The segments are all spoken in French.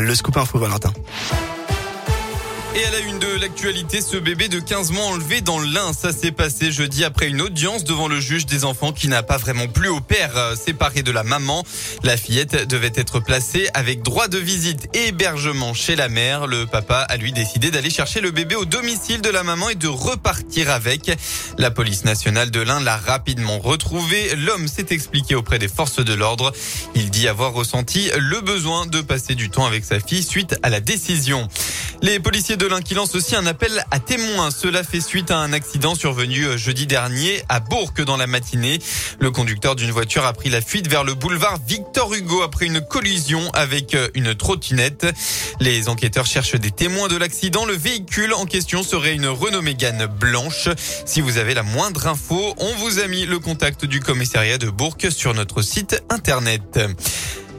le scoop info Valentin. Et à la une de l'actualité, ce bébé de 15 mois enlevé dans l'Ain, ça s'est passé jeudi après une audience devant le juge des enfants qui n'a pas vraiment plu au père euh, séparé de la maman. La fillette devait être placée avec droit de visite et hébergement chez la mère. Le papa a lui décidé d'aller chercher le bébé au domicile de la maman et de repartir avec. La police nationale de l'Ain l'a rapidement retrouvé. L'homme s'est expliqué auprès des forces de l'ordre. Il dit avoir ressenti le besoin de passer du temps avec sa fille suite à la décision. Les policiers de l'Ain qui lancent aussi un appel à témoins. Cela fait suite à un accident survenu euh, jeudi dernier à Bourg dans la matinée. Le conducteur d'une voiture a pris la fuite vers le boulevard Victor Hugo après une collision avec euh, une trottinette. Les enquêteurs cherchent des témoins de l'accident. Le véhicule en question serait une Renault Mégane blanche. Si vous avez la moindre info, on vous a mis le contact du commissariat de Bourg sur notre site internet.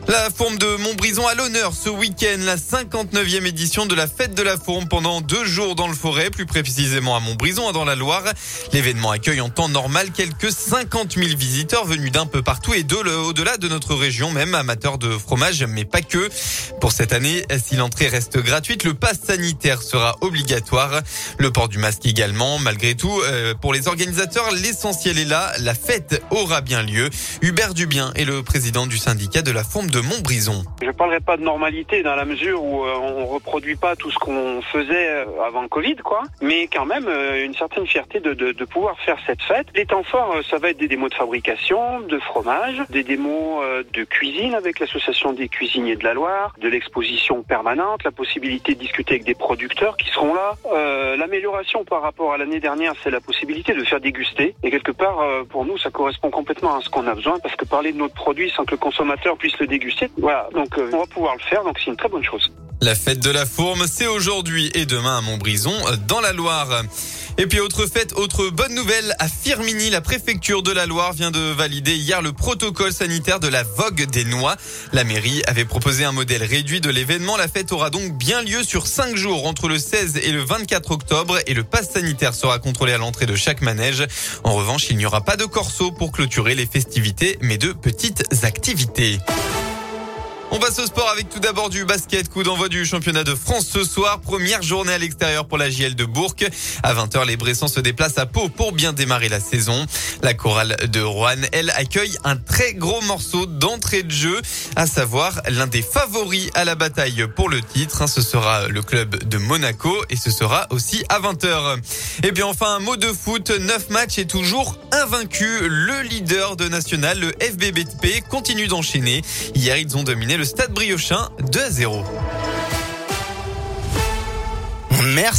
La Fourme de Montbrison à l'honneur ce week-end, la 59e édition de la fête de la Fourme pendant deux jours dans le forêt, plus précisément à Montbrison, dans la Loire. L'événement accueille en temps normal quelques 50 000 visiteurs venus d'un peu partout et au-delà de notre région, même amateurs de fromage, mais pas que. Pour cette année, si l'entrée reste gratuite, le pass sanitaire sera obligatoire. Le port du masque également. Malgré tout, euh, pour les organisateurs, l'essentiel est là. La fête aura bien lieu. Hubert Dubien est le président du syndicat de la Fourme de Je parlerai pas de normalité dans la mesure où euh, on reproduit pas tout ce qu'on faisait euh, avant Covid, quoi. Mais quand même euh, une certaine fierté de, pouvoir faire cette fête. Les temps forts, ça va être des démos de fabrication, de fromage, des démos de cuisine avec l'association des cuisiniers de la Loire, de l'exposition permanente, la possibilité de discuter avec des producteurs qui seront là. L'amélioration par rapport à l'année dernière, c'est la possibilité de faire déguster. Et quelque part, pour nous, ça correspond complètement à ce qu'on a besoin parce que parler de notre produit sans que le consommateur puisse le déguster voilà, donc euh, on va pouvoir le faire, donc c'est une très bonne chose. La fête de la fourme, c'est aujourd'hui et demain à Montbrison, dans la Loire. Et puis autre fête, autre bonne nouvelle, à Firmini, la préfecture de la Loire vient de valider hier le protocole sanitaire de la vogue des noix. La mairie avait proposé un modèle réduit de l'événement. La fête aura donc bien lieu sur cinq jours entre le 16 et le 24 octobre et le pass sanitaire sera contrôlé à l'entrée de chaque manège. En revanche, il n'y aura pas de corso pour clôturer les festivités, mais de petites activités. On passe au sport avec tout d'abord du basket. Coup d'envoi du championnat de France ce soir. Première journée à l'extérieur pour la JL de Bourg. À 20h, les Bressans se déplacent à Pau pour bien démarrer la saison. La chorale de Rouen, elle, accueille un très gros morceau d'entrée de jeu, à savoir l'un des favoris à la bataille pour le titre. Ce sera le club de Monaco et ce sera aussi à 20h. Et puis enfin, un mot de foot. 9 matchs et toujours invaincu. Le leader de National, le FBBP, continue d'enchaîner. Hier, ils ont dominé le Stade Briochin 2 à 0. Merci.